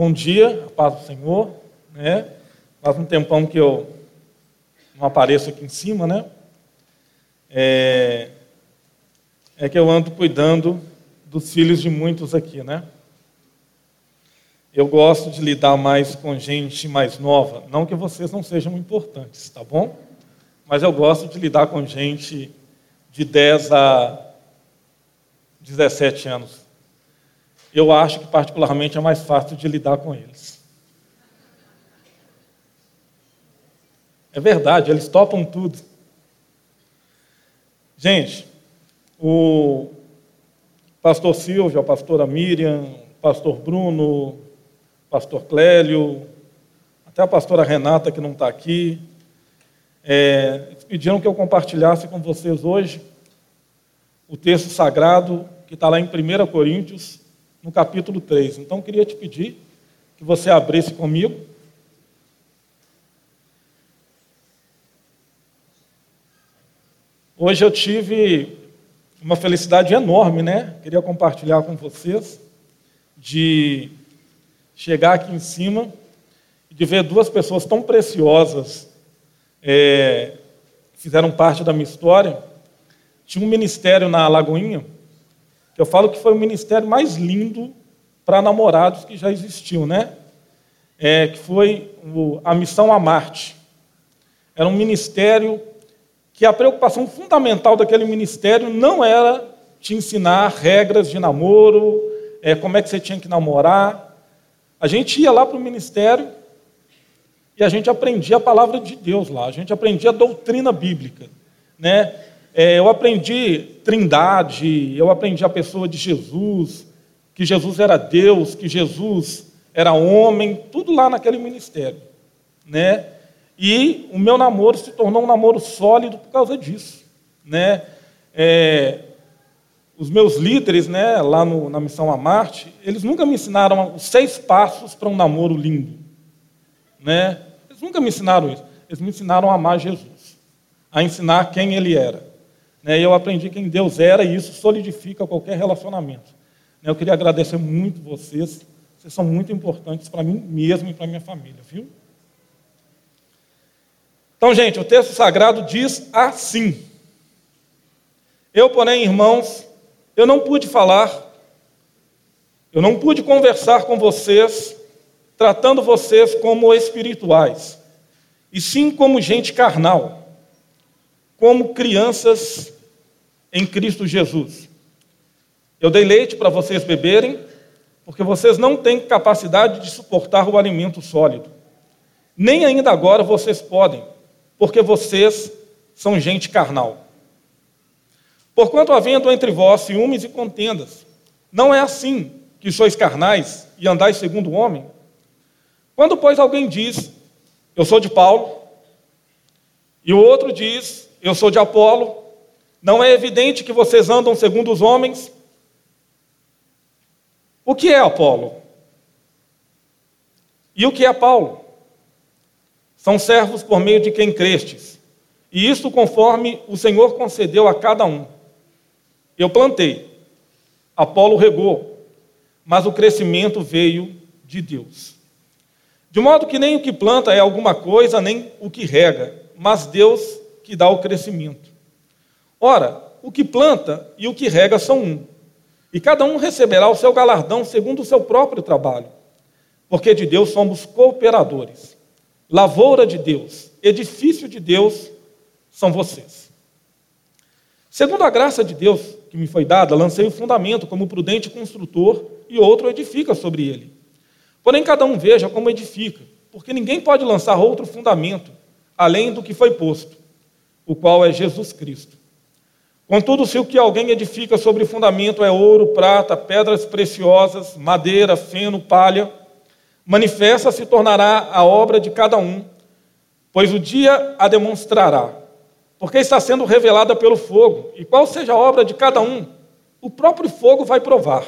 Bom dia, paz do Senhor. Né? Faz um tempão que eu não apareço aqui em cima, né? É, é que eu ando cuidando dos filhos de muitos aqui, né? Eu gosto de lidar mais com gente mais nova, não que vocês não sejam importantes, tá bom? Mas eu gosto de lidar com gente de 10 a 17 anos. Eu acho que particularmente é mais fácil de lidar com eles. É verdade, eles topam tudo. Gente, o pastor Silvio, a pastora Miriam, o pastor Bruno, o pastor Clélio, até a pastora Renata, que não está aqui, é, pediram que eu compartilhasse com vocês hoje o texto sagrado que está lá em 1 Coríntios, no capítulo 3. Então, eu queria te pedir que você abrisse comigo Hoje eu tive uma felicidade enorme, né? Queria compartilhar com vocês de chegar aqui em cima e de ver duas pessoas tão preciosas é, que fizeram parte da minha história. Tinha um ministério na Lagoinha eu falo que foi o ministério mais lindo para namorados que já existiu, né? É, que foi a Missão a Marte. Era um ministério que a preocupação fundamental daquele ministério não era te ensinar regras de namoro, é, como é que você tinha que namorar. A gente ia lá para o ministério e a gente aprendia a palavra de Deus lá, a gente aprendia a doutrina bíblica. Né? É, eu aprendi trindade, eu aprendi a pessoa de Jesus, que Jesus era Deus, que Jesus era homem, tudo lá naquele ministério. Né? E o meu namoro se tornou um namoro sólido por causa disso. Né? É, os meus líderes né, lá no, na Missão a Marte, eles nunca me ensinaram os seis passos para um namoro lindo. Né? Eles nunca me ensinaram isso. Eles me ensinaram a amar Jesus, a ensinar quem ele era. Né? E eu aprendi quem Deus era e isso solidifica qualquer relacionamento. Né? Eu queria agradecer muito vocês. Vocês são muito importantes para mim mesmo e para minha família, viu? Então, gente, o texto sagrado diz assim: Eu, porém, irmãos, eu não pude falar, eu não pude conversar com vocês, tratando vocês como espirituais, e sim como gente carnal, como crianças em Cristo Jesus. Eu dei leite para vocês beberem, porque vocês não têm capacidade de suportar o alimento sólido. Nem ainda agora vocês podem porque vocês são gente carnal. Porquanto havendo entre vós ciúmes e contendas, não é assim que sois carnais e andais segundo o homem? Quando, pois, alguém diz, eu sou de Paulo, e o outro diz, eu sou de Apolo, não é evidente que vocês andam segundo os homens? O que é Apolo? E o que é Paulo? São servos por meio de quem crestes. E isto conforme o Senhor concedeu a cada um. Eu plantei, Apolo regou, mas o crescimento veio de Deus. De modo que nem o que planta é alguma coisa, nem o que rega, mas Deus que dá o crescimento. Ora, o que planta e o que rega são um, e cada um receberá o seu galardão segundo o seu próprio trabalho, porque de Deus somos cooperadores lavoura de Deus, edifício de Deus são vocês. Segundo a graça de Deus que me foi dada, lancei o fundamento como prudente construtor e outro edifica sobre ele. Porém, cada um veja como edifica, porque ninguém pode lançar outro fundamento além do que foi posto, o qual é Jesus Cristo. Contudo, se o que alguém edifica sobre fundamento é ouro, prata, pedras preciosas, madeira, feno, palha, manifesta se tornará a obra de cada um, pois o dia a demonstrará, porque está sendo revelada pelo fogo, e qual seja a obra de cada um, o próprio fogo vai provar.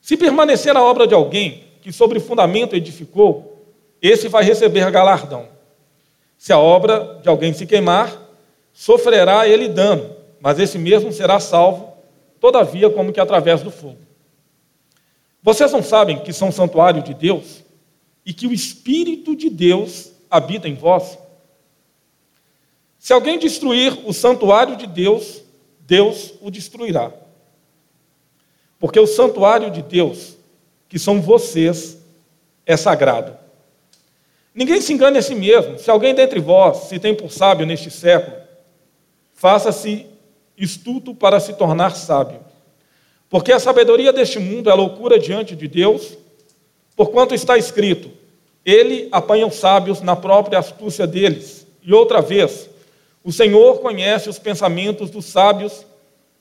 Se permanecer a obra de alguém que sobre fundamento edificou, esse vai receber galardão. Se a obra de alguém se queimar, sofrerá ele dano, mas esse mesmo será salvo, todavia, como que através do fogo. Vocês não sabem que são santuário de Deus e que o Espírito de Deus habita em vós? Se alguém destruir o santuário de Deus, Deus o destruirá. Porque o santuário de Deus, que são vocês, é sagrado. Ninguém se engane a si mesmo. Se alguém dentre vós se tem por sábio neste século, faça-se estudo para se tornar sábio. Porque a sabedoria deste mundo é loucura diante de Deus, porquanto está escrito: Ele apanha os sábios na própria astúcia deles. E outra vez, o Senhor conhece os pensamentos dos sábios,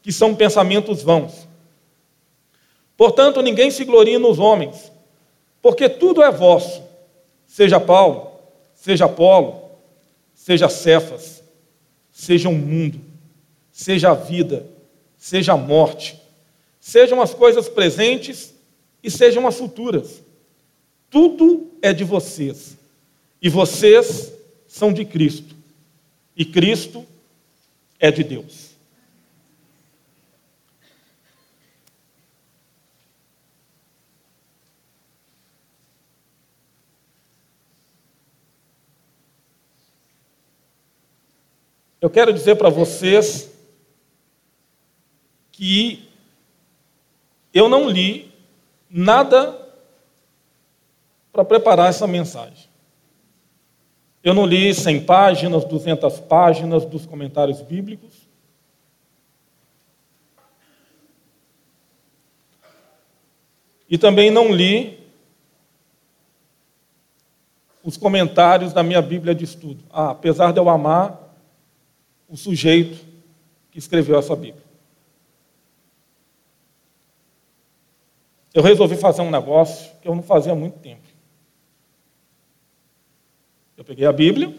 que são pensamentos vãos. Portanto, ninguém se glorie nos homens, porque tudo é vosso, seja Paulo, seja Apolo, seja Cefas, seja o um mundo, seja a vida, seja a morte, sejam as coisas presentes e sejam as futuras. Tudo é de vocês, e vocês são de Cristo, e Cristo é de Deus. Eu quero dizer para vocês que eu não li nada para preparar essa mensagem. Eu não li 100 páginas, 200 páginas dos comentários bíblicos. E também não li os comentários da minha Bíblia de estudo. Ah, apesar de eu amar o sujeito que escreveu essa Bíblia. eu resolvi fazer um negócio que eu não fazia há muito tempo. Eu peguei a Bíblia,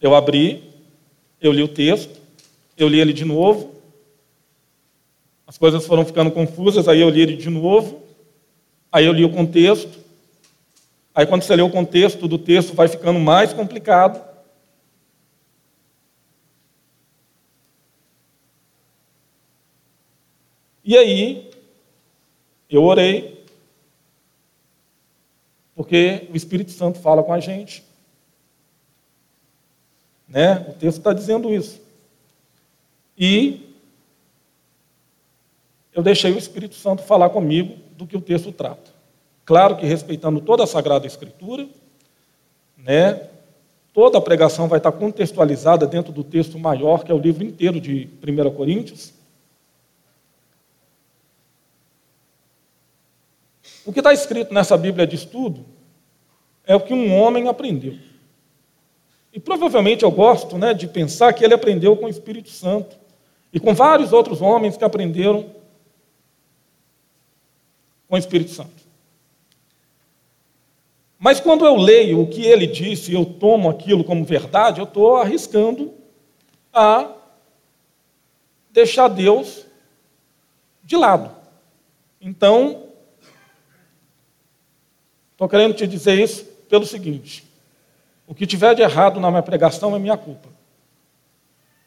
eu abri, eu li o texto, eu li ele de novo, as coisas foram ficando confusas, aí eu li ele de novo, aí eu li o contexto, aí quando você lê o contexto do texto vai ficando mais complicado. E aí eu orei, porque o Espírito Santo fala com a gente. Né? O texto está dizendo isso. E eu deixei o Espírito Santo falar comigo do que o texto trata. Claro que respeitando toda a Sagrada Escritura, né? Toda a pregação vai estar contextualizada dentro do texto maior, que é o livro inteiro de 1 Coríntios. O que está escrito nessa Bíblia de estudo é o que um homem aprendeu. E provavelmente eu gosto né, de pensar que ele aprendeu com o Espírito Santo e com vários outros homens que aprenderam com o Espírito Santo. Mas quando eu leio o que ele disse e eu tomo aquilo como verdade, eu estou arriscando a deixar Deus de lado. Então, Estou querendo te dizer isso pelo seguinte: o que tiver de errado na minha pregação é minha culpa.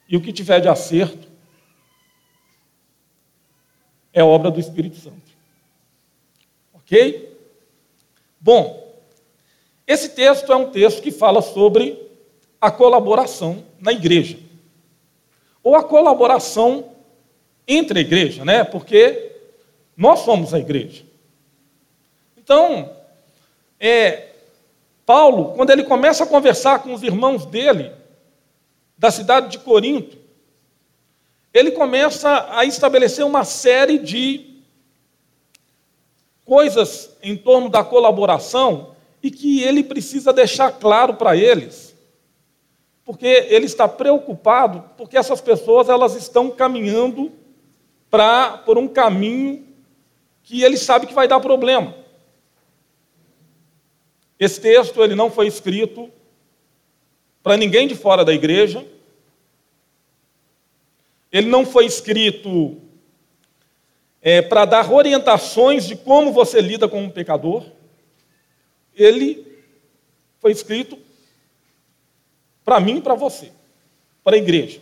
E o que tiver de acerto é obra do Espírito Santo. Ok? Bom, esse texto é um texto que fala sobre a colaboração na igreja. Ou a colaboração entre a igreja, né? Porque nós somos a igreja. Então, é, Paulo, quando ele começa a conversar com os irmãos dele, da cidade de Corinto, ele começa a estabelecer uma série de coisas em torno da colaboração e que ele precisa deixar claro para eles, porque ele está preocupado, porque essas pessoas elas estão caminhando para por um caminho que ele sabe que vai dar problema. Esse texto ele não foi escrito para ninguém de fora da igreja. Ele não foi escrito é, para dar orientações de como você lida com um pecador. Ele foi escrito para mim e para você, para a igreja.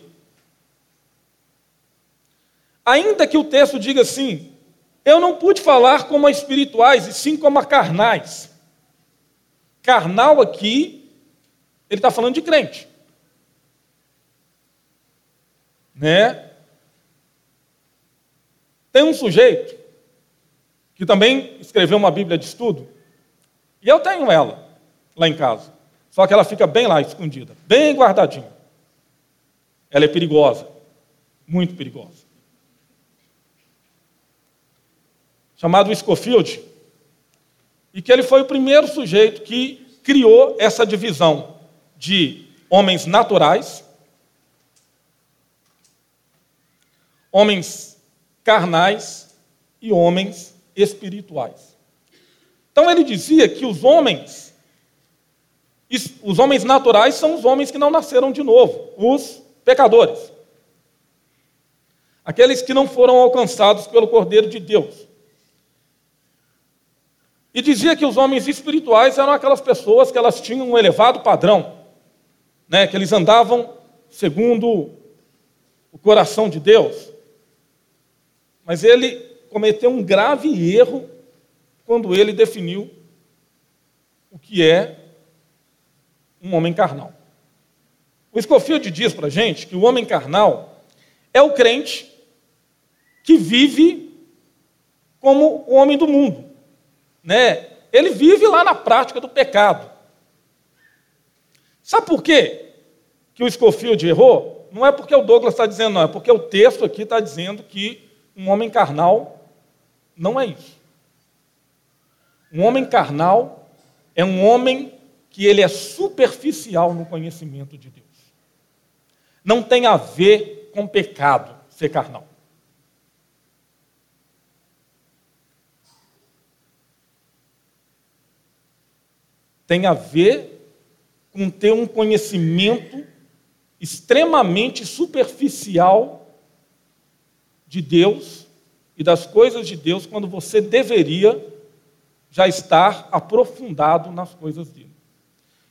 Ainda que o texto diga assim, Eu não pude falar como a espirituais, e sim como a carnais. Carnal aqui, ele está falando de crente. Né? Tem um sujeito que também escreveu uma Bíblia de estudo, e eu tenho ela lá em casa. Só que ela fica bem lá escondida, bem guardadinha. Ela é perigosa, muito perigosa. Chamado Scofield, e que ele foi o primeiro sujeito que criou essa divisão de homens naturais, homens carnais e homens espirituais. Então ele dizia que os homens, os homens naturais são os homens que não nasceram de novo, os pecadores. Aqueles que não foram alcançados pelo Cordeiro de Deus. E dizia que os homens espirituais eram aquelas pessoas que elas tinham um elevado padrão, né, que eles andavam segundo o coração de Deus. Mas ele cometeu um grave erro quando ele definiu o que é um homem carnal. O Scofield diz para a gente que o homem carnal é o crente que vive como o homem do mundo. Né? Ele vive lá na prática do pecado. Sabe por quê que o Scofield errou? Não é porque o Douglas está dizendo, não, é porque o texto aqui está dizendo que um homem carnal não é isso. Um homem carnal é um homem que ele é superficial no conhecimento de Deus. Não tem a ver com pecado ser carnal. Tem a ver com ter um conhecimento extremamente superficial de Deus e das coisas de Deus quando você deveria já estar aprofundado nas coisas dele.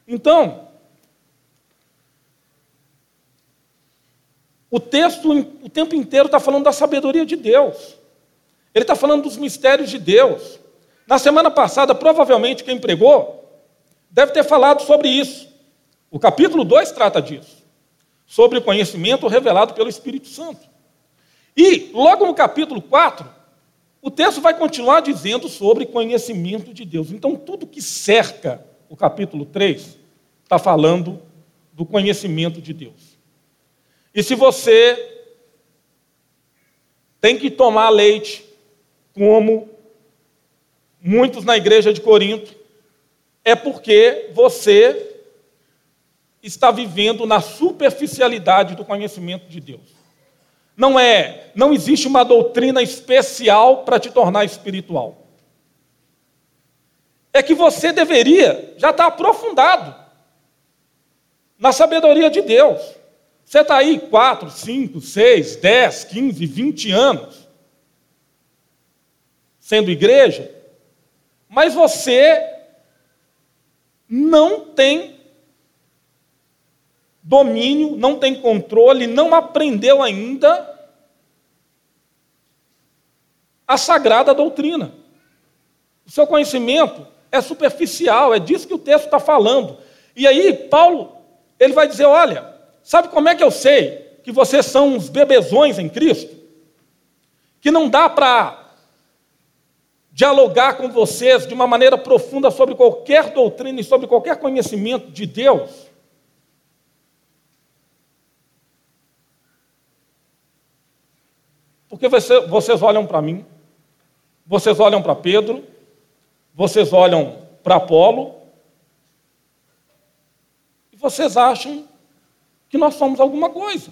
Então, o texto o tempo inteiro está falando da sabedoria de Deus. Ele está falando dos mistérios de Deus. Na semana passada, provavelmente quem pregou deve ter falado sobre isso. O capítulo 2 trata disso. Sobre o conhecimento revelado pelo Espírito Santo. E, logo no capítulo 4, o texto vai continuar dizendo sobre conhecimento de Deus. Então, tudo que cerca o capítulo 3 está falando do conhecimento de Deus. E se você tem que tomar leite, como muitos na igreja de Corinto, é porque você está vivendo na superficialidade do conhecimento de Deus. Não é, não existe uma doutrina especial para te tornar espiritual. É que você deveria já estar aprofundado na sabedoria de Deus. Você está aí 4, 5, 6, 10, 15, 20 anos sendo igreja, mas você não tem domínio, não tem controle, não aprendeu ainda a sagrada doutrina. O seu conhecimento é superficial, é disso que o texto está falando. E aí, Paulo, ele vai dizer: olha, sabe como é que eu sei que vocês são uns bebezões em Cristo? Que não dá para dialogar com vocês de uma maneira profunda sobre qualquer doutrina e sobre qualquer conhecimento de Deus Porque você, vocês olham para mim, vocês olham para Pedro, vocês olham para Apolo, e vocês acham que nós somos alguma coisa,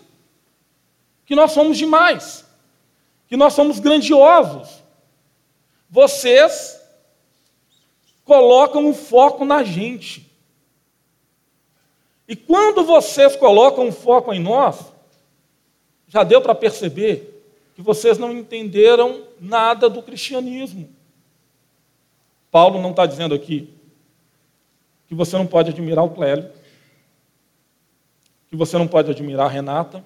que nós somos demais, que nós somos grandiosos. Vocês colocam o foco na gente. E quando vocês colocam o foco em nós, já deu para perceber que vocês não entenderam nada do cristianismo. Paulo não está dizendo aqui que você não pode admirar o Clélio, que você não pode admirar a Renata,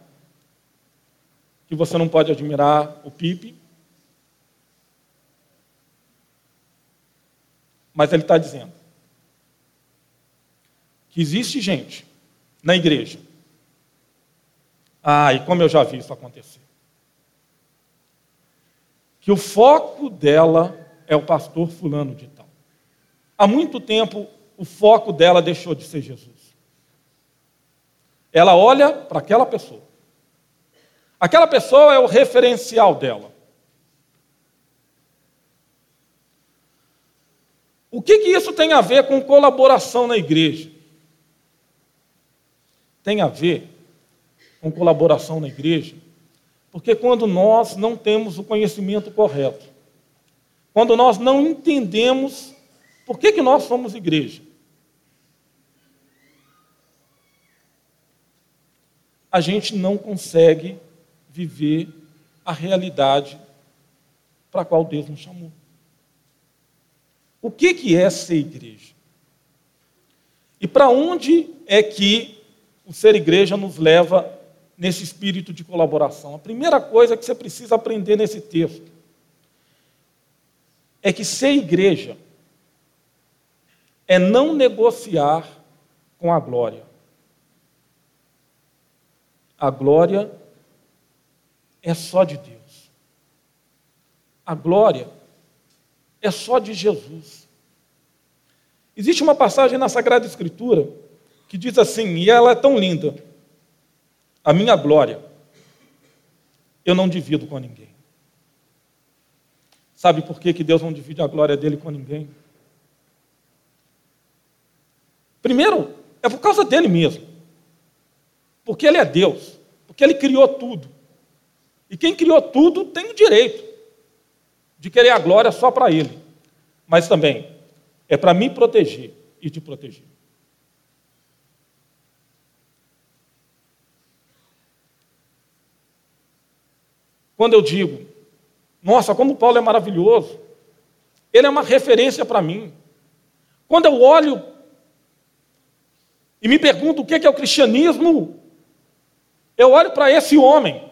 que você não pode admirar o Pipe, Mas ele está dizendo que existe gente na igreja. Ah, e como eu já vi isso acontecer. Que o foco dela é o pastor fulano de tal. Há muito tempo o foco dela deixou de ser Jesus. Ela olha para aquela pessoa. Aquela pessoa é o referencial dela. O que, que isso tem a ver com colaboração na igreja? Tem a ver com colaboração na igreja, porque quando nós não temos o conhecimento correto, quando nós não entendemos por que, que nós somos igreja, a gente não consegue viver a realidade para a qual Deus nos chamou. O que, que é ser igreja? E para onde é que o ser igreja nos leva nesse espírito de colaboração? A primeira coisa que você precisa aprender nesse texto é que ser igreja é não negociar com a glória. A glória é só de Deus. A glória é só de Jesus. Existe uma passagem na Sagrada Escritura que diz assim, e ela é tão linda: A minha glória eu não divido com ninguém. Sabe por que, que Deus não divide a glória dele com ninguém? Primeiro, é por causa dele mesmo. Porque ele é Deus. Porque ele criou tudo. E quem criou tudo tem o direito de querer a glória só para ele. Mas também é para me proteger e te proteger. Quando eu digo, nossa, como Paulo é maravilhoso, ele é uma referência para mim. Quando eu olho e me pergunto o que é o cristianismo, eu olho para esse homem.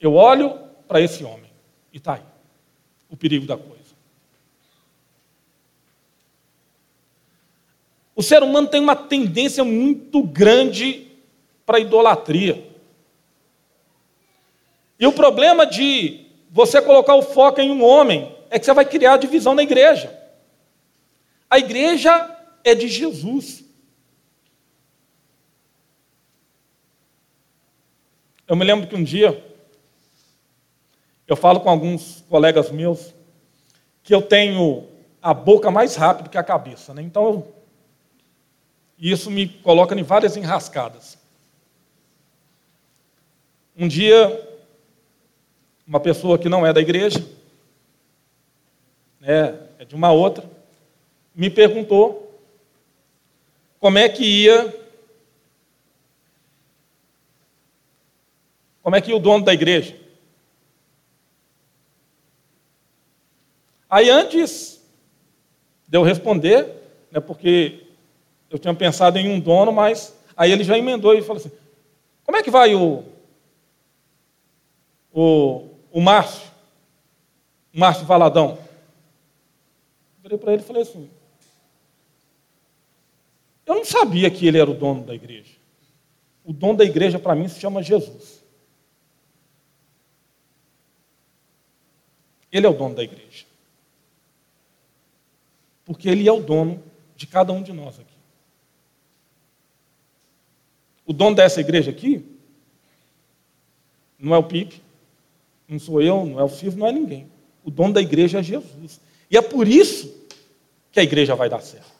Eu olho para esse homem. E está aí o perigo da coisa. O ser humano tem uma tendência muito grande para a idolatria. E o problema de você colocar o foco em um homem é que você vai criar divisão na igreja. A igreja é de Jesus. Eu me lembro que um dia eu falo com alguns colegas meus que eu tenho a boca mais rápido que a cabeça, né? Então, isso me coloca em várias enrascadas. Um dia, uma pessoa que não é da igreja, né, é de uma outra, me perguntou como é que ia como é que ia o dono da igreja Aí antes de eu responder, né, porque eu tinha pensado em um dono, mas aí ele já emendou e falou assim: como é que vai o, o, o Márcio? Márcio Valadão? Eu virei para ele e falei assim: eu não sabia que ele era o dono da igreja. O dono da igreja para mim se chama Jesus. Ele é o dono da igreja porque Ele é o dono de cada um de nós aqui. O dono dessa igreja aqui não é o Pipe, não sou eu, não é o Silvio, não é ninguém. O dono da igreja é Jesus. E é por isso que a igreja vai dar certo.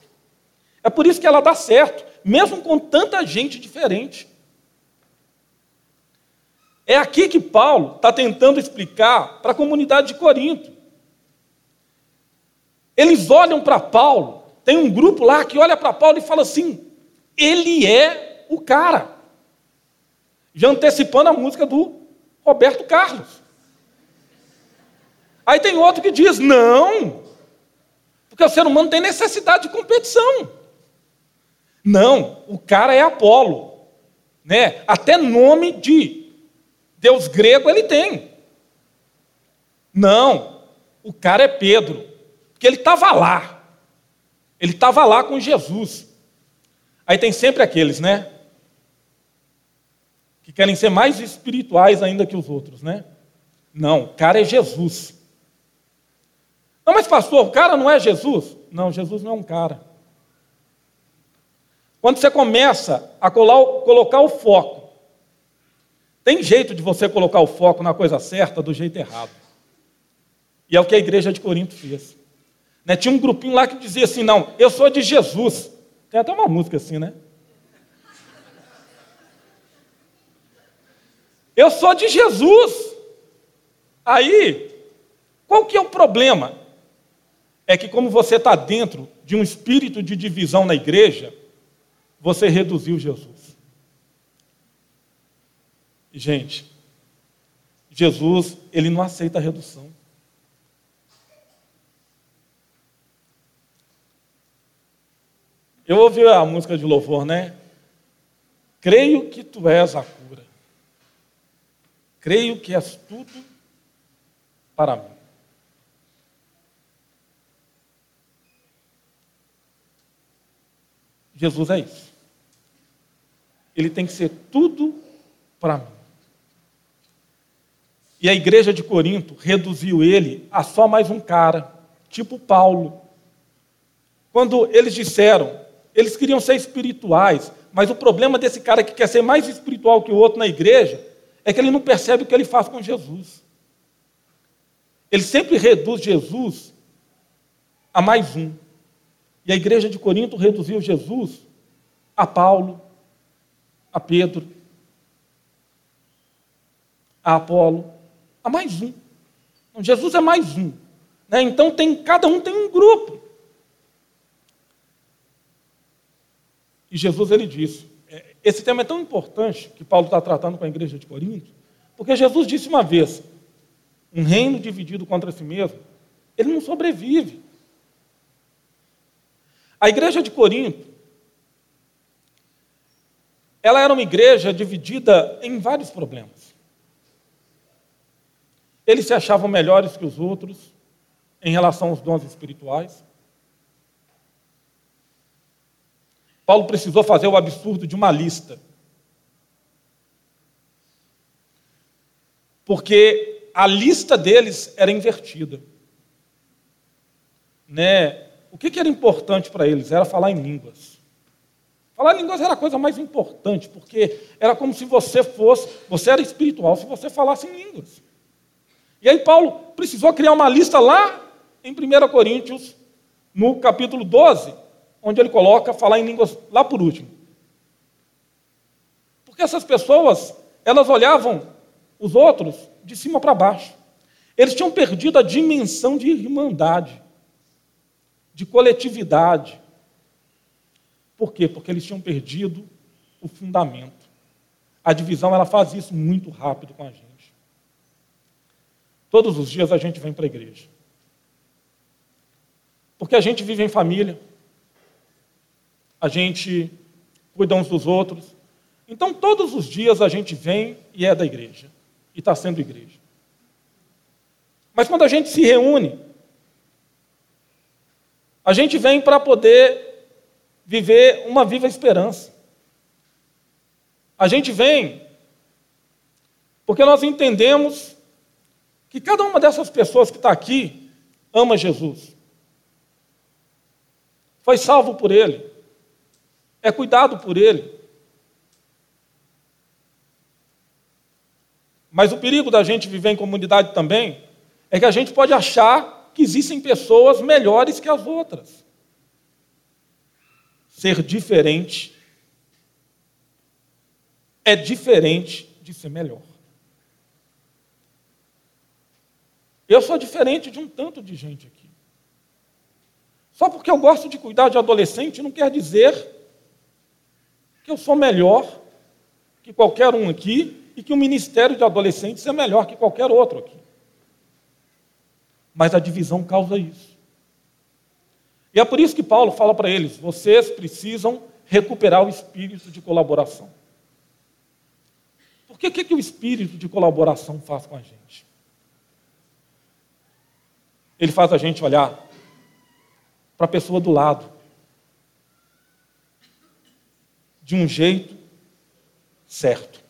É por isso que ela dá certo, mesmo com tanta gente diferente. É aqui que Paulo está tentando explicar para a comunidade de Corinto. Eles olham para Paulo, tem um grupo lá que olha para Paulo e fala assim: ele é o cara. Já antecipando a música do Roberto Carlos. Aí tem outro que diz: não, porque o ser humano tem necessidade de competição. Não, o cara é Apolo. Né? Até nome de Deus grego ele tem. Não, o cara é Pedro porque ele estava lá. Ele estava lá com Jesus. Aí tem sempre aqueles, né? Que querem ser mais espirituais ainda que os outros, né? Não, o cara é Jesus. Não, mas pastor, o cara não é Jesus? Não, Jesus não é um cara. Quando você começa a colocar o foco, tem jeito de você colocar o foco na coisa certa do jeito errado. E é o que a igreja de Corinto fez. Né? Tinha um grupinho lá que dizia assim: não, eu sou de Jesus. Tem até uma música assim, né? Eu sou de Jesus. Aí, qual que é o problema? É que, como você está dentro de um espírito de divisão na igreja, você reduziu Jesus. Gente, Jesus, ele não aceita redução. Eu ouvi a música de louvor, né? Creio que tu és a cura. Creio que és tudo para mim. Jesus é isso. Ele tem que ser tudo para mim. E a igreja de Corinto reduziu ele a só mais um cara, tipo Paulo. Quando eles disseram, eles queriam ser espirituais, mas o problema desse cara que quer ser mais espiritual que o outro na igreja é que ele não percebe o que ele faz com Jesus. Ele sempre reduz Jesus a mais um. E a igreja de Corinto reduziu Jesus a Paulo, a Pedro, a Apolo, a mais um. Então, Jesus é mais um. Né? Então tem, cada um tem um grupo. E Jesus ele disse: é, esse tema é tão importante que Paulo está tratando com a igreja de Corinto, porque Jesus disse uma vez: um reino dividido contra si mesmo, ele não sobrevive. A igreja de Corinto, ela era uma igreja dividida em vários problemas. Eles se achavam melhores que os outros em relação aos dons espirituais. Paulo precisou fazer o absurdo de uma lista. Porque a lista deles era invertida. Né? O que, que era importante para eles? Era falar em línguas. Falar em línguas era a coisa mais importante, porque era como se você fosse, você era espiritual se você falasse em línguas. E aí Paulo precisou criar uma lista lá em 1 Coríntios, no capítulo 12, onde ele coloca falar em línguas lá por último. Porque essas pessoas, elas olhavam os outros de cima para baixo. Eles tinham perdido a dimensão de irmandade, de coletividade. Por quê? Porque eles tinham perdido o fundamento. A divisão ela faz isso muito rápido com a gente. Todos os dias a gente vem para a igreja. Porque a gente vive em família, a gente cuida uns dos outros. Então, todos os dias a gente vem e é da igreja, e está sendo igreja. Mas quando a gente se reúne, a gente vem para poder viver uma viva esperança. A gente vem porque nós entendemos que cada uma dessas pessoas que está aqui ama Jesus. Foi salvo por Ele é cuidado por Ele. Mas o perigo da gente viver em comunidade também é que a gente pode achar que existem pessoas melhores que as outras. Ser diferente é diferente de ser melhor. Eu sou diferente de um tanto de gente aqui. Só porque eu gosto de cuidar de adolescente não quer dizer que eu sou melhor que qualquer um aqui e que o ministério de adolescentes é melhor que qualquer outro aqui. Mas a divisão causa isso. E é por isso que Paulo fala para eles: vocês precisam recuperar o espírito de colaboração. Porque o que, que o espírito de colaboração faz com a gente? Ele faz a gente olhar para a pessoa do lado de um jeito certo.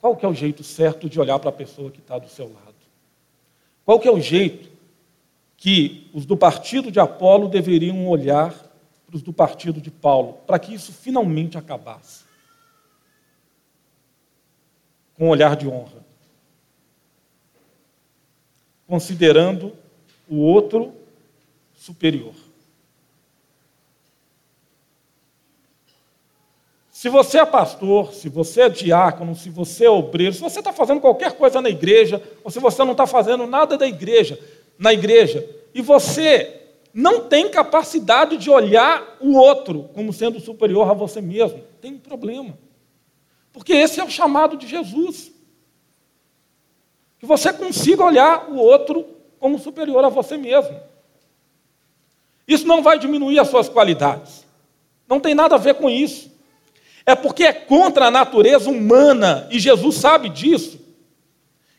Qual que é o jeito certo de olhar para a pessoa que está do seu lado? Qual que é o jeito que os do partido de Apolo deveriam olhar para os do partido de Paulo, para que isso finalmente acabasse? Com um olhar de honra. Considerando o outro superior. Se você é pastor, se você é diácono, se você é obreiro, se você está fazendo qualquer coisa na igreja, ou se você não está fazendo nada da igreja, na igreja, e você não tem capacidade de olhar o outro como sendo superior a você mesmo, tem um problema. Porque esse é o chamado de Jesus. Que você consiga olhar o outro como superior a você mesmo. Isso não vai diminuir as suas qualidades. Não tem nada a ver com isso. É porque é contra a natureza humana, e Jesus sabe disso,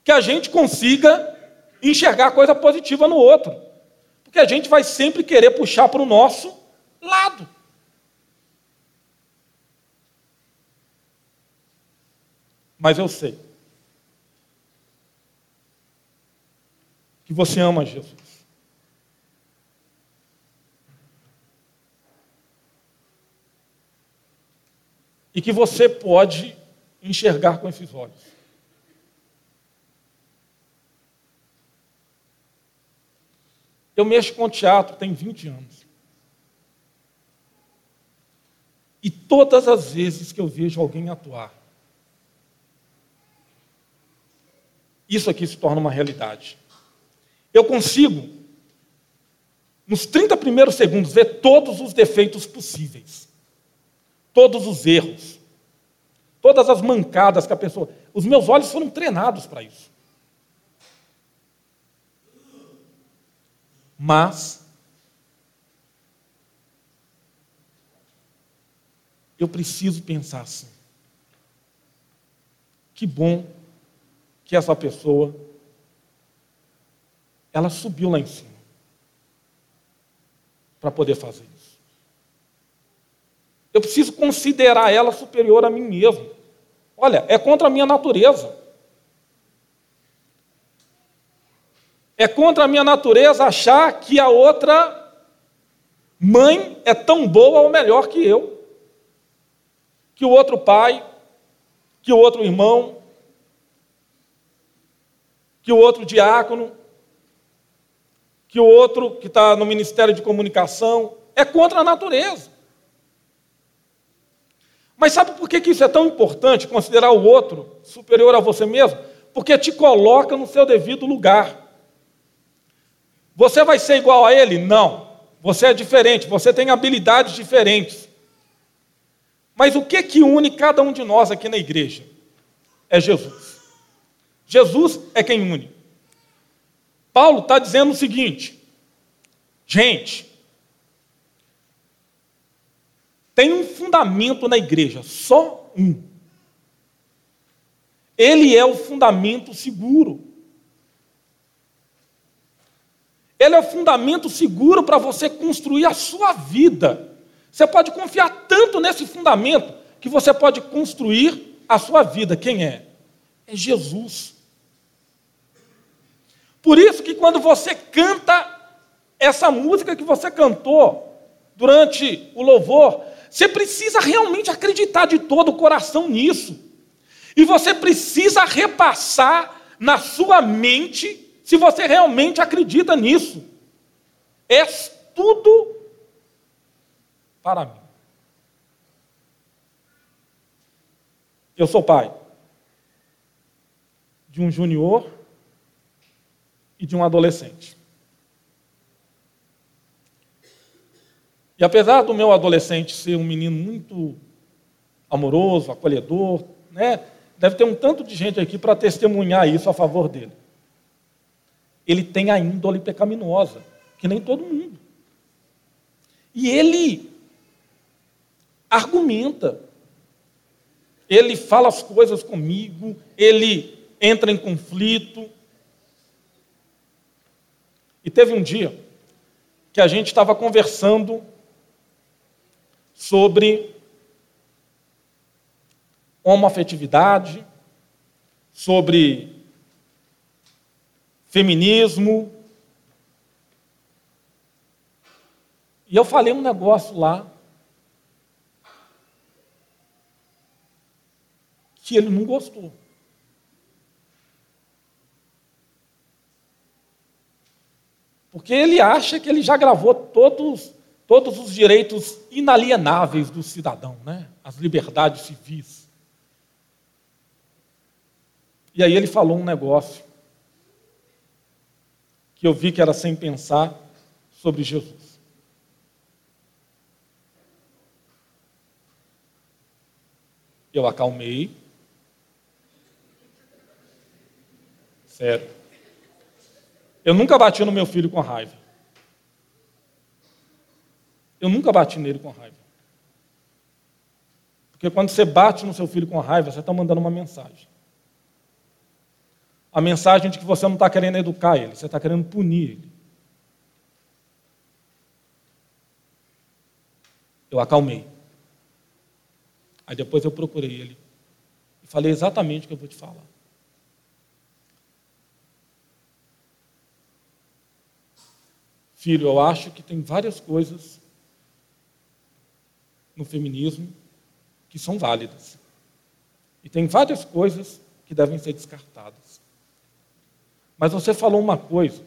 que a gente consiga enxergar coisa positiva no outro. Porque a gente vai sempre querer puxar para o nosso lado. Mas eu sei que você ama Jesus. E que você pode enxergar com esses olhos. Eu mexo com teatro tem 20 anos. E todas as vezes que eu vejo alguém atuar, isso aqui se torna uma realidade. Eu consigo, nos 30 primeiros segundos, ver todos os defeitos possíveis todos os erros, todas as mancadas que a pessoa. Os meus olhos foram treinados para isso. Mas eu preciso pensar assim. Que bom que essa pessoa ela subiu lá em cima para poder fazer. Eu preciso considerar ela superior a mim mesmo. Olha, é contra a minha natureza. É contra a minha natureza achar que a outra mãe é tão boa ou melhor que eu, que o outro pai, que o outro irmão, que o outro diácono, que o outro que está no Ministério de Comunicação. É contra a natureza. Mas sabe por que isso é tão importante, considerar o outro superior a você mesmo? Porque te coloca no seu devido lugar. Você vai ser igual a ele? Não. Você é diferente, você tem habilidades diferentes. Mas o que que une cada um de nós aqui na igreja? É Jesus. Jesus é quem une. Paulo está dizendo o seguinte: gente, tem um fundamento na igreja, só um. Ele é o fundamento seguro. Ele é o fundamento seguro para você construir a sua vida. Você pode confiar tanto nesse fundamento que você pode construir a sua vida. Quem é? É Jesus. Por isso que quando você canta essa música que você cantou durante o louvor, você precisa realmente acreditar de todo o coração nisso. E você precisa repassar na sua mente se você realmente acredita nisso. É tudo para mim. Eu sou pai de um junior e de um adolescente. E apesar do meu adolescente ser um menino muito amoroso, acolhedor, né, deve ter um tanto de gente aqui para testemunhar isso a favor dele. Ele tem a índole pecaminosa, que nem todo mundo. E ele argumenta, ele fala as coisas comigo, ele entra em conflito. E teve um dia que a gente estava conversando sobre homoafetividade, sobre feminismo. E eu falei um negócio lá que ele não gostou. Porque ele acha que ele já gravou todos, todos os direitos inalienáveis do cidadão, né? as liberdades civis. E aí ele falou um negócio que eu vi que era sem pensar sobre Jesus. Eu acalmei. Sério. Eu nunca bati no meu filho com raiva. Eu nunca bati nele com raiva. Porque quando você bate no seu filho com raiva, você está mandando uma mensagem. A mensagem de que você não está querendo educar ele, você está querendo punir ele. Eu acalmei. Aí depois eu procurei ele e falei exatamente o que eu vou te falar. Filho, eu acho que tem várias coisas no feminismo que são válidas. E tem várias coisas que devem ser descartadas. Mas você falou uma coisa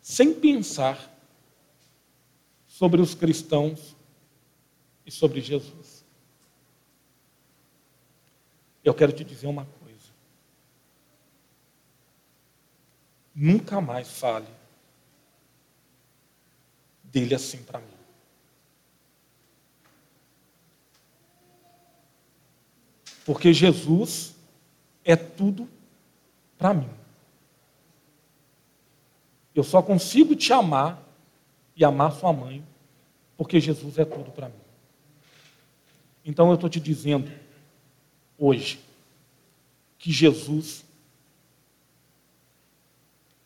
sem pensar sobre os cristãos e sobre Jesus. Eu quero te dizer uma coisa. Nunca mais fale dele assim para mim. Porque Jesus é tudo para mim. Eu só consigo te amar e amar sua mãe, porque Jesus é tudo para mim. Então eu estou te dizendo hoje que Jesus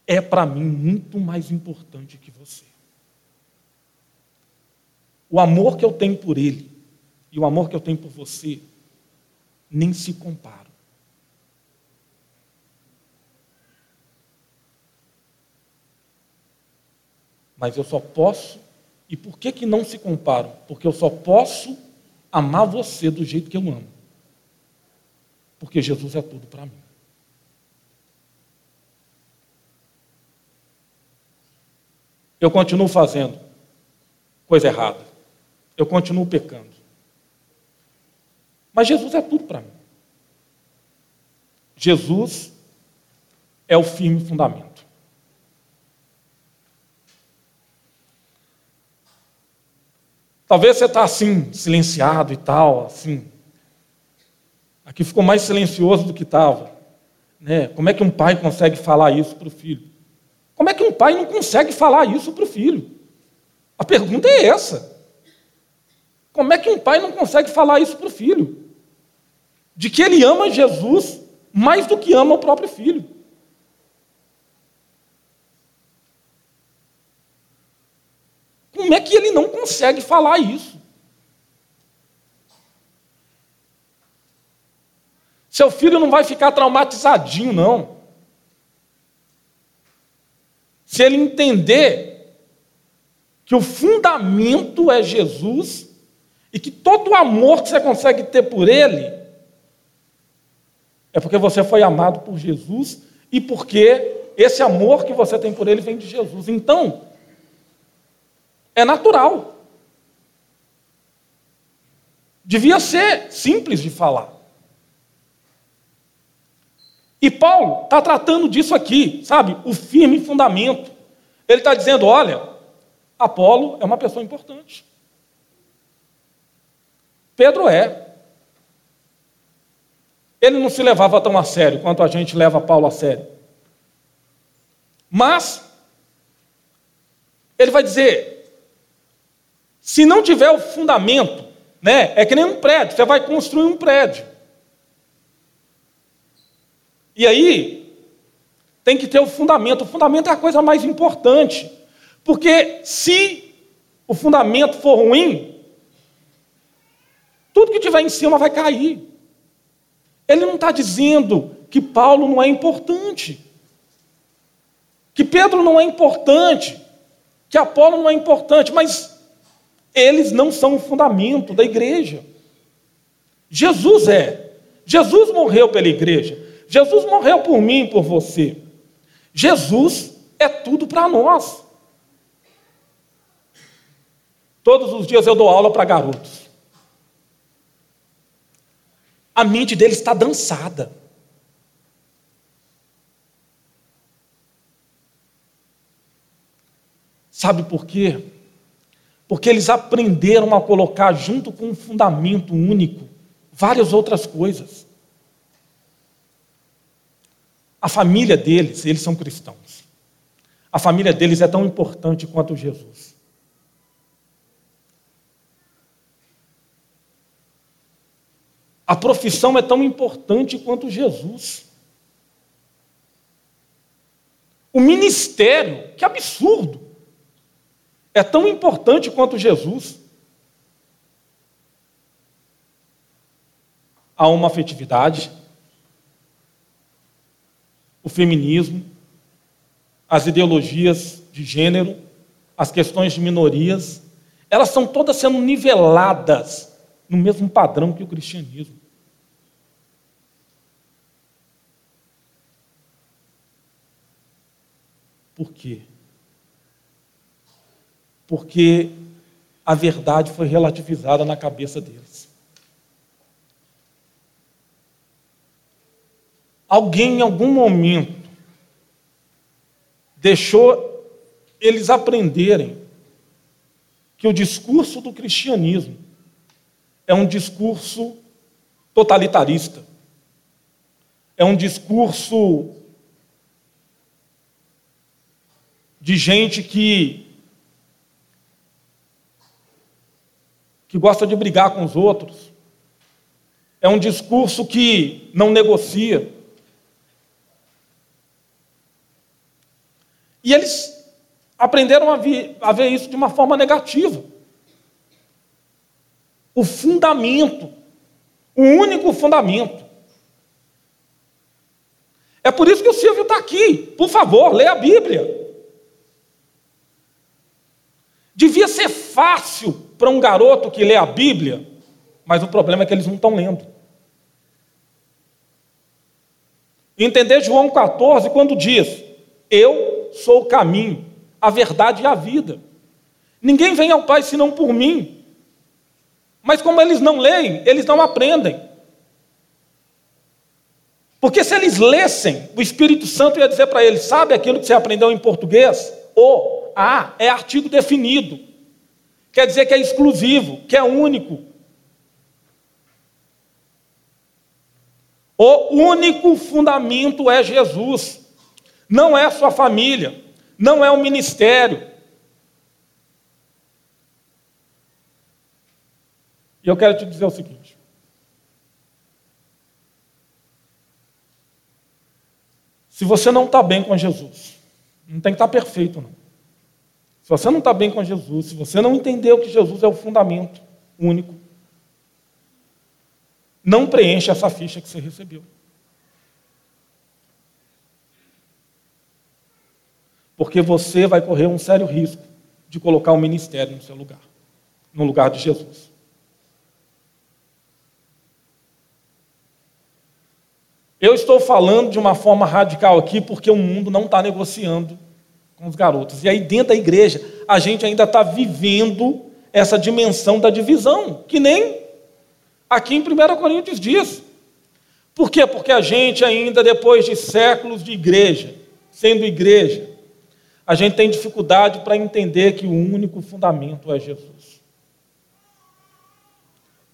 é para mim muito mais importante que você. O amor que eu tenho por Ele e o amor que eu tenho por você nem se comparam. Mas eu só posso, e por que, que não se comparam? Porque eu só posso amar você do jeito que eu amo. Porque Jesus é tudo para mim. Eu continuo fazendo coisa errada eu continuo pecando. Mas Jesus é tudo para mim. Jesus é o firme fundamento. Talvez você está assim, silenciado e tal, assim. Aqui ficou mais silencioso do que estava. Né? Como é que um pai consegue falar isso para o filho? Como é que um pai não consegue falar isso para o filho? A pergunta é essa. Como é que um pai não consegue falar isso para o filho? De que ele ama Jesus mais do que ama o próprio filho. Como é que ele não consegue falar isso? Seu filho não vai ficar traumatizadinho, não. Se ele entender que o fundamento é Jesus e que todo o amor que você consegue ter por Ele é porque você foi amado por Jesus e porque esse amor que você tem por Ele vem de Jesus. Então, é natural. Devia ser simples de falar. E Paulo está tratando disso aqui, sabe? O firme fundamento. Ele está dizendo: olha, Apolo é uma pessoa importante. Pedro é. Ele não se levava tão a sério quanto a gente leva Paulo a sério. Mas, ele vai dizer: se não tiver o fundamento, né, é que nem um prédio, você vai construir um prédio. E aí, tem que ter o fundamento. O fundamento é a coisa mais importante. Porque se o fundamento for ruim, Tudo que tiver em cima vai cair. Ele não está dizendo que Paulo não é importante, que Pedro não é importante, que Apolo não é importante, mas eles não são o fundamento da igreja. Jesus é. Jesus morreu pela igreja. Jesus morreu por mim, por você. Jesus é tudo para nós. Todos os dias eu dou aula para garotos. A mente deles está dançada. Sabe por quê? Porque eles aprenderam a colocar junto com um fundamento único várias outras coisas. A família deles, eles são cristãos. A família deles é tão importante quanto Jesus. A profissão é tão importante quanto Jesus. O ministério, que absurdo, é tão importante quanto Jesus. Há uma afetividade, o feminismo, as ideologias de gênero, as questões de minorias, elas são todas sendo niveladas no mesmo padrão que o cristianismo. Por quê? Porque a verdade foi relativizada na cabeça deles. Alguém em algum momento deixou eles aprenderem que o discurso do cristianismo é um discurso totalitarista, é um discurso de gente que que gosta de brigar com os outros. É um discurso que não negocia. E eles aprenderam a, ver, a ver isso de uma forma negativa. O fundamento, o único fundamento. É por isso que o Silvio está aqui. Por favor, leia a Bíblia. Devia ser fácil para um garoto que lê a Bíblia, mas o problema é que eles não estão lendo. Entender João 14 quando diz: Eu sou o caminho, a verdade e a vida. Ninguém vem ao Pai senão por mim. Mas como eles não leem, eles não aprendem. Porque se eles lessem, o Espírito Santo ia dizer para eles: sabe aquilo que você aprendeu em português? O a é artigo definido. Quer dizer que é exclusivo, que é único. O único fundamento é Jesus. Não é sua família, não é o ministério. E eu quero te dizer o seguinte: se você não está bem com Jesus, não tem que estar tá perfeito, não. Se você não está bem com Jesus, se você não entendeu que Jesus é o fundamento único, não preencha essa ficha que você recebeu. Porque você vai correr um sério risco de colocar o um ministério no seu lugar, no lugar de Jesus. Eu estou falando de uma forma radical aqui porque o mundo não está negociando com os garotos. E aí, dentro da igreja, a gente ainda está vivendo essa dimensão da divisão, que nem aqui em 1 Coríntios diz. Por quê? Porque a gente ainda, depois de séculos de igreja, sendo igreja, a gente tem dificuldade para entender que o único fundamento é Jesus.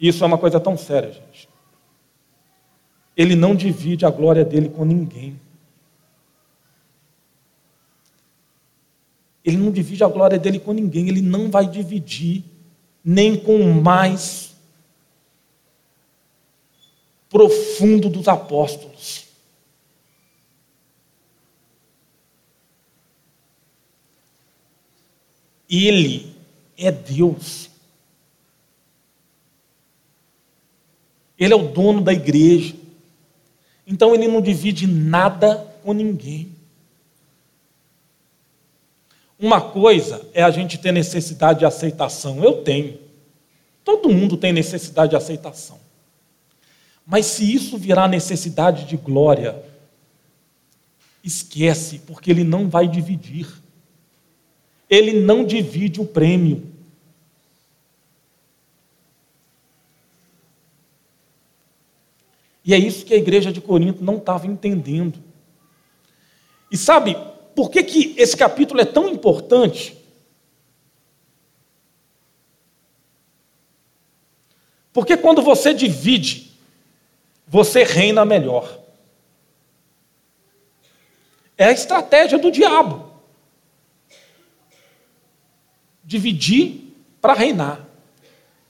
Isso é uma coisa tão séria, gente. Ele não divide a glória dele com ninguém. Ele não divide a glória dele com ninguém, ele não vai dividir nem com o mais profundo dos apóstolos. Ele é Deus. Ele é o dono da igreja. Então ele não divide nada com ninguém. Uma coisa é a gente ter necessidade de aceitação. Eu tenho. Todo mundo tem necessidade de aceitação. Mas se isso virar necessidade de glória, esquece, porque ele não vai dividir. Ele não divide o prêmio. E é isso que a igreja de Corinto não estava entendendo. E sabe por que, que esse capítulo é tão importante? Porque quando você divide, você reina melhor. É a estratégia do diabo. Dividir para reinar.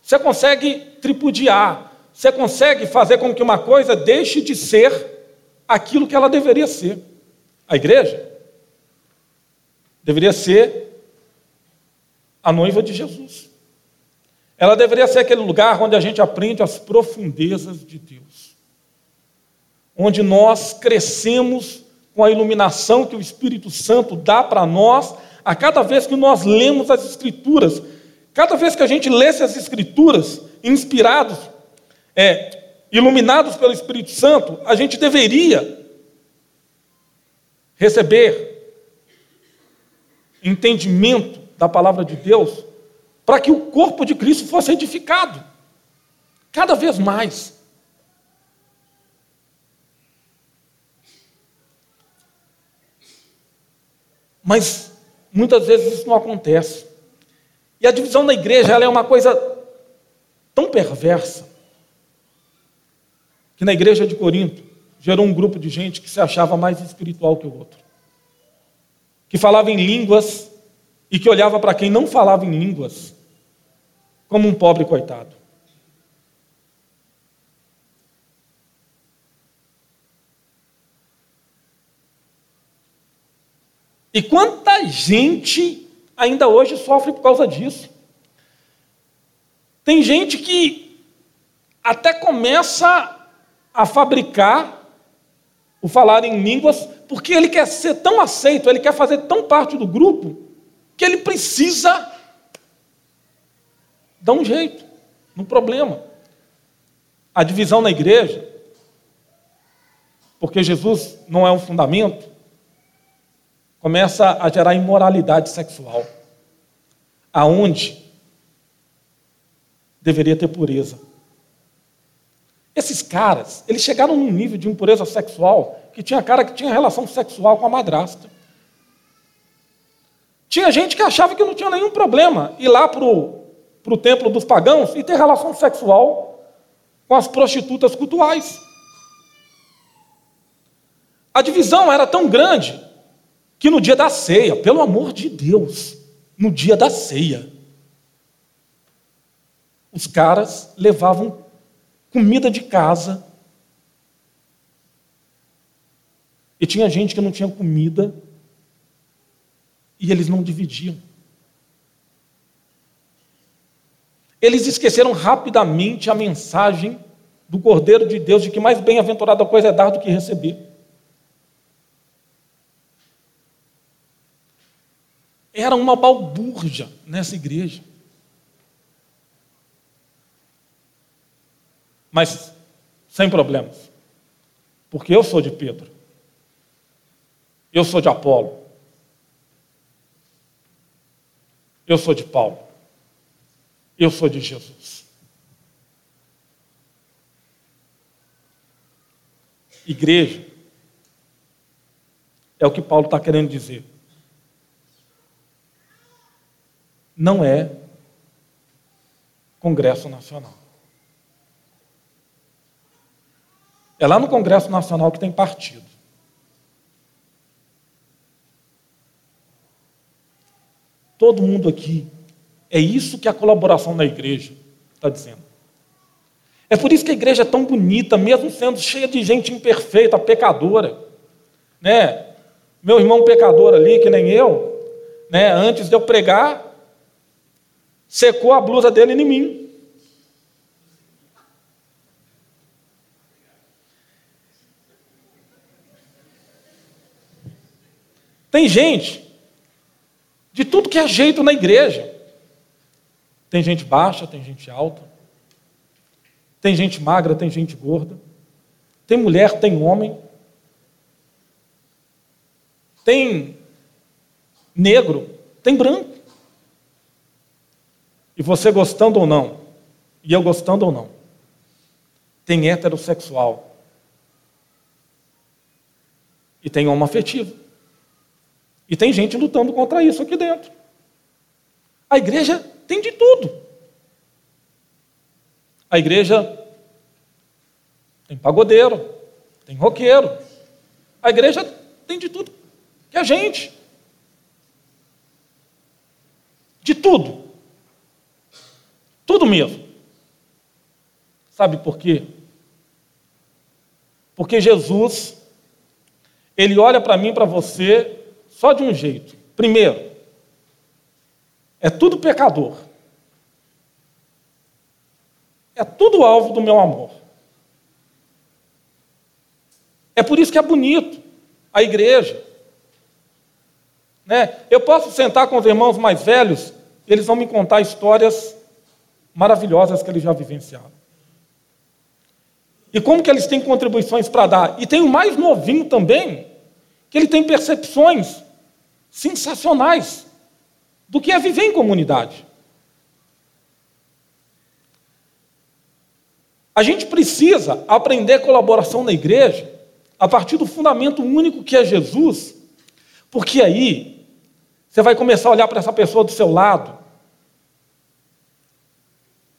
Você consegue tripudiar, você consegue fazer com que uma coisa deixe de ser aquilo que ela deveria ser. A igreja deveria ser a noiva de Jesus. Ela deveria ser aquele lugar onde a gente aprende as profundezas de Deus. Onde nós crescemos com a iluminação que o Espírito Santo dá para nós a cada vez que nós lemos as Escrituras. Cada vez que a gente lesse as Escrituras, inspirados é, iluminados pelo Espírito Santo, a gente deveria receber entendimento da palavra de Deus para que o corpo de Cristo fosse edificado cada vez mais. Mas muitas vezes isso não acontece. E a divisão da igreja é uma coisa tão perversa que na igreja de Corinto gerou um grupo de gente que se achava mais espiritual que o outro, que falava em línguas e que olhava para quem não falava em línguas como um pobre coitado. E quanta gente ainda hoje sofre por causa disso. Tem gente que até começa a fabricar o falar em línguas, porque ele quer ser tão aceito, ele quer fazer tão parte do grupo, que ele precisa dar um jeito no problema. A divisão na igreja, porque Jesus não é um fundamento, começa a gerar imoralidade sexual, aonde deveria ter pureza. Esses caras, eles chegaram num nível de impureza sexual que tinha cara que tinha relação sexual com a madrasta. Tinha gente que achava que não tinha nenhum problema ir lá para o templo dos pagãos e ter relação sexual com as prostitutas cultuais. A divisão era tão grande que no dia da ceia, pelo amor de Deus, no dia da ceia, os caras levavam comida de casa. E tinha gente que não tinha comida e eles não dividiam. Eles esqueceram rapidamente a mensagem do Cordeiro de Deus de que mais bem-aventurada coisa é dar do que receber. Era uma balbúrdia nessa igreja. Mas sem problemas. Porque eu sou de Pedro. Eu sou de Apolo. Eu sou de Paulo. Eu sou de Jesus. Igreja é o que Paulo está querendo dizer. Não é Congresso Nacional. É lá no Congresso Nacional que tem partido. Todo mundo aqui. É isso que a colaboração da igreja está dizendo. É por isso que a igreja é tão bonita, mesmo sendo cheia de gente imperfeita, pecadora. Né? Meu irmão pecador ali, que nem eu, né? antes de eu pregar, secou a blusa dele em mim. Tem gente de tudo que é jeito na igreja. Tem gente baixa, tem gente alta. Tem gente magra, tem gente gorda. Tem mulher, tem homem. Tem negro, tem branco. E você gostando ou não, e eu gostando ou não, tem heterossexual e tem homoafetivo. E tem gente lutando contra isso aqui dentro. A igreja tem de tudo. A igreja tem pagodeiro, tem roqueiro. A igreja tem de tudo que a gente. De tudo. Tudo mesmo. Sabe por quê? Porque Jesus, ele olha para mim, para você, só de um jeito. Primeiro, é tudo pecador. É tudo alvo do meu amor. É por isso que é bonito a igreja. Né? Eu posso sentar com os irmãos mais velhos, eles vão me contar histórias maravilhosas que eles já vivenciaram. E como que eles têm contribuições para dar. E tem o mais novinho também, que ele tem percepções sensacionais do que é viver em comunidade. A gente precisa aprender colaboração na igreja a partir do fundamento único que é Jesus, porque aí você vai começar a olhar para essa pessoa do seu lado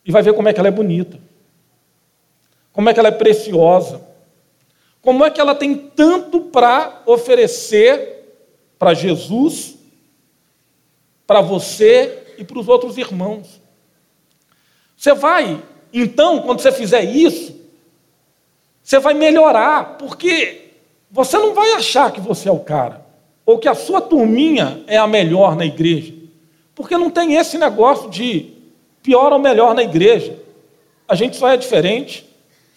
e vai ver como é que ela é bonita, como é que ela é preciosa, como é que ela tem tanto para oferecer para Jesus, para você e para os outros irmãos. Você vai, então, quando você fizer isso, você vai melhorar, porque você não vai achar que você é o cara, ou que a sua turminha é a melhor na igreja, porque não tem esse negócio de pior ou melhor na igreja. A gente só é diferente,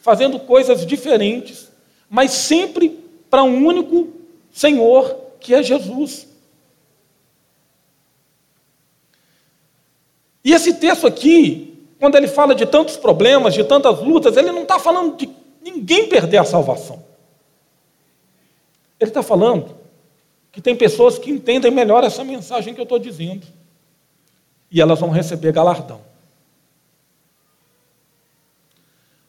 fazendo coisas diferentes, mas sempre para um único Senhor que é Jesus. E esse texto aqui, quando ele fala de tantos problemas, de tantas lutas, ele não está falando de ninguém perder a salvação. Ele está falando que tem pessoas que entendem melhor essa mensagem que eu estou dizendo. E elas vão receber galardão.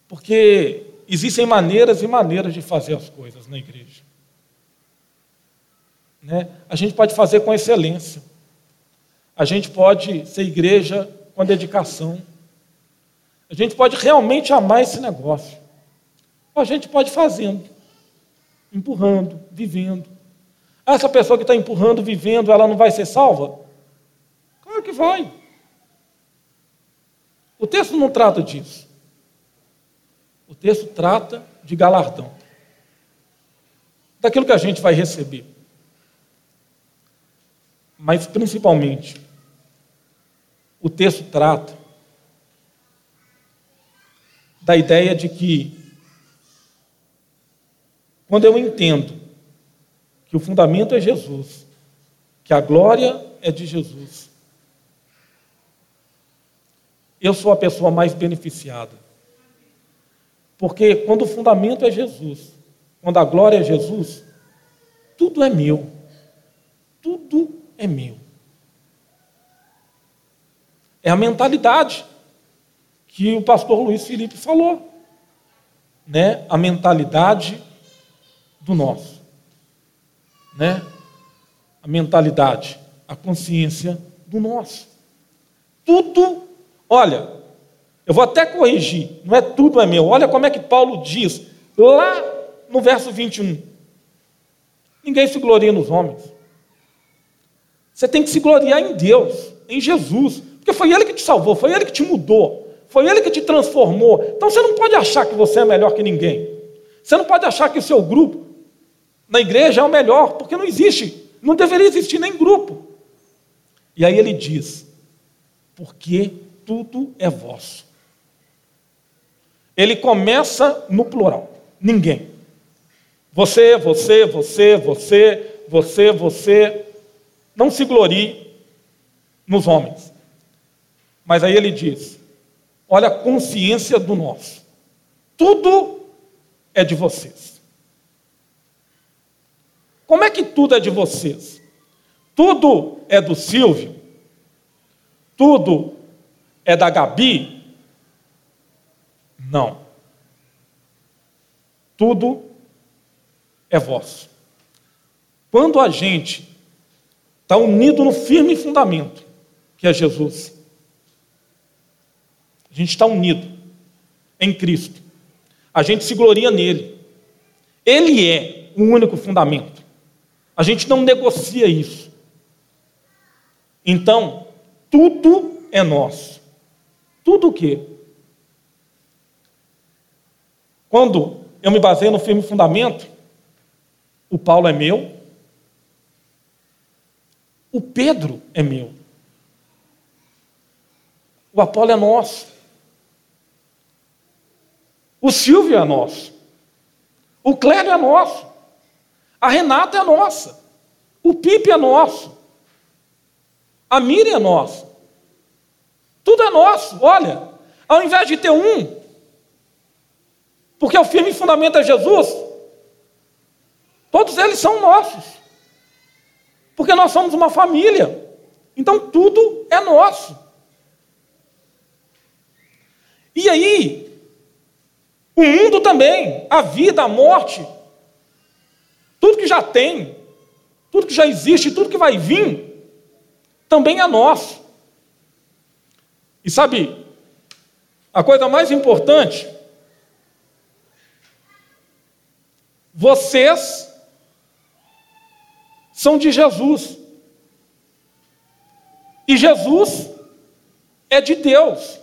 Porque existem maneiras e maneiras de fazer as coisas na igreja né, a gente pode fazer com excelência. A gente pode ser igreja com dedicação. A gente pode realmente amar esse negócio. A gente pode fazendo, empurrando, vivendo. Ah, essa pessoa que está empurrando, vivendo, ela não vai ser salva? Claro que vai. O texto não trata disso. O texto trata de galardão. Daquilo que a gente vai receber mas principalmente, o texto trata da ideia de que, quando eu entendo que o fundamento é Jesus, que a glória é de Jesus, eu sou a pessoa mais beneficiada. Porque quando o fundamento é Jesus, quando a glória é Jesus, tudo é meu. É meu. É a mentalidade que o pastor Luiz Felipe falou, né? A mentalidade do nosso, né? A mentalidade, a consciência do nosso. Tudo, olha, eu vou até corrigir, não é tudo é meu. Olha como é que Paulo diz lá no verso 21. Ninguém se gloria nos homens. Você tem que se gloriar em Deus, em Jesus, porque foi Ele que te salvou, foi Ele que te mudou, foi Ele que te transformou. Então você não pode achar que você é melhor que ninguém. Você não pode achar que o seu grupo na igreja é o melhor, porque não existe, não deveria existir nem grupo. E aí ele diz: porque tudo é vosso. Ele começa no plural: ninguém. Você, você, você, você, você, você, não se glorie nos homens. Mas aí ele diz: olha a consciência do nosso. Tudo é de vocês. Como é que tudo é de vocês? Tudo é do Silvio? Tudo é da Gabi? Não. Tudo é vosso. Quando a gente está unido no firme fundamento, que é Jesus, a gente está unido em Cristo, a gente se gloria nele, ele é o único fundamento, a gente não negocia isso. Então, tudo é nosso. Tudo o quê? Quando eu me baseio no firme fundamento, o Paulo é meu, o Pedro é meu, o Apolo é nosso, o Silvio é nosso, o Clério é nosso, a Renata é nossa, o Pipe é nosso, a Miriam é nossa, tudo é nosso. Olha, ao invés de ter um, porque o firme fundamento é Jesus, Todos eles são nossos. Porque nós somos uma família. Então tudo é nosso. E aí, o mundo também, a vida, a morte, tudo que já tem, tudo que já existe, tudo que vai vir, também é nosso. E sabe, a coisa mais importante, vocês são de Jesus. E Jesus é de Deus.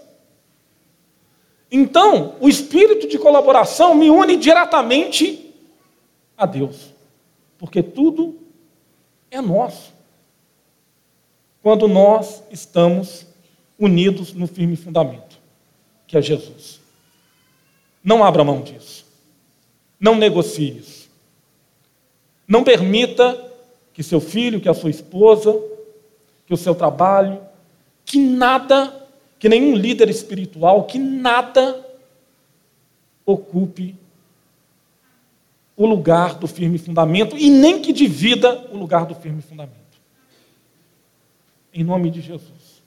Então, o espírito de colaboração me une diretamente a Deus, porque tudo é nosso. Quando nós estamos unidos no firme fundamento, que é Jesus. Não abra mão disso. Não negocie isso. Não permita que seu filho, que a sua esposa, que o seu trabalho, que nada, que nenhum líder espiritual, que nada ocupe o lugar do firme fundamento e nem que divida o lugar do firme fundamento. Em nome de Jesus.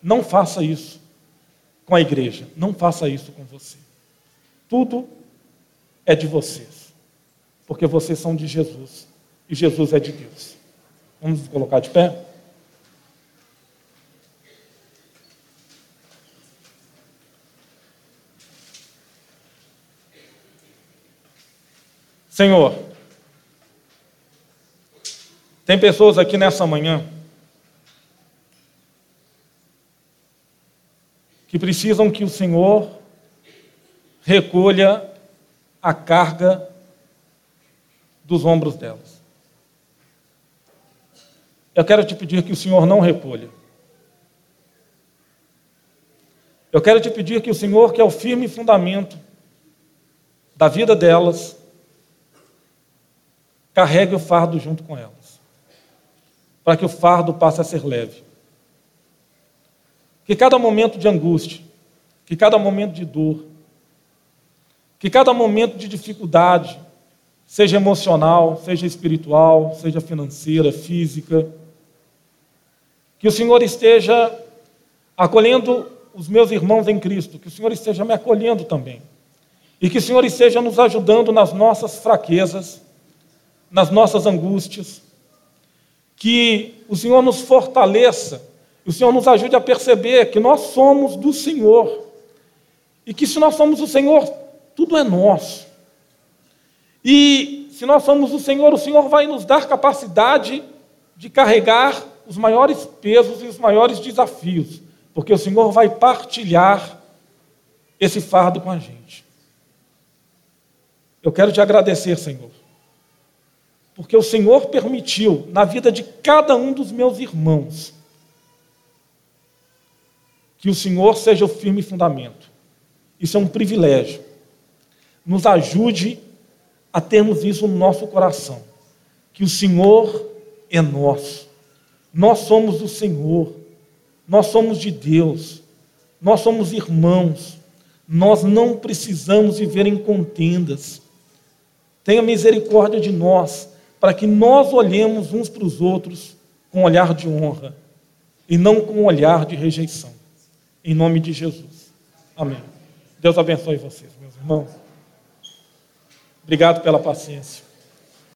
Não faça isso com a igreja, não faça isso com você. Tudo é de vocês, porque vocês são de Jesus e Jesus é de Deus. Vamos nos colocar de pé? Senhor, tem pessoas aqui nessa manhã que precisam que o Senhor recolha a carga dos ombros delas. Eu quero te pedir que o Senhor não recolha. Eu quero te pedir que o Senhor, que é o firme fundamento da vida delas, carregue o fardo junto com elas, para que o fardo passe a ser leve. Que cada momento de angústia, que cada momento de dor, que cada momento de dificuldade, seja emocional, seja espiritual, seja financeira, física, que o Senhor esteja acolhendo os meus irmãos em Cristo, que o Senhor esteja me acolhendo também. E que o Senhor esteja nos ajudando nas nossas fraquezas, nas nossas angústias. Que o Senhor nos fortaleça, o Senhor nos ajude a perceber que nós somos do Senhor. E que se nós somos do Senhor, tudo é nosso. E se nós somos do Senhor, o Senhor vai nos dar capacidade de carregar os maiores pesos e os maiores desafios, porque o Senhor vai partilhar esse fardo com a gente. Eu quero te agradecer, Senhor, porque o Senhor permitiu na vida de cada um dos meus irmãos que o Senhor seja o firme fundamento. Isso é um privilégio. Nos ajude a termos isso no nosso coração. que o Senhor é nosso. Nós somos do Senhor. Nós somos de Deus. Nós somos irmãos. Nós não precisamos viver em contendas. Tenha misericórdia de nós, para que nós olhemos uns para os outros com olhar de honra e não com olhar de rejeição. Em nome de Jesus. Amém. Deus abençoe vocês, meus irmãos. Obrigado pela paciência.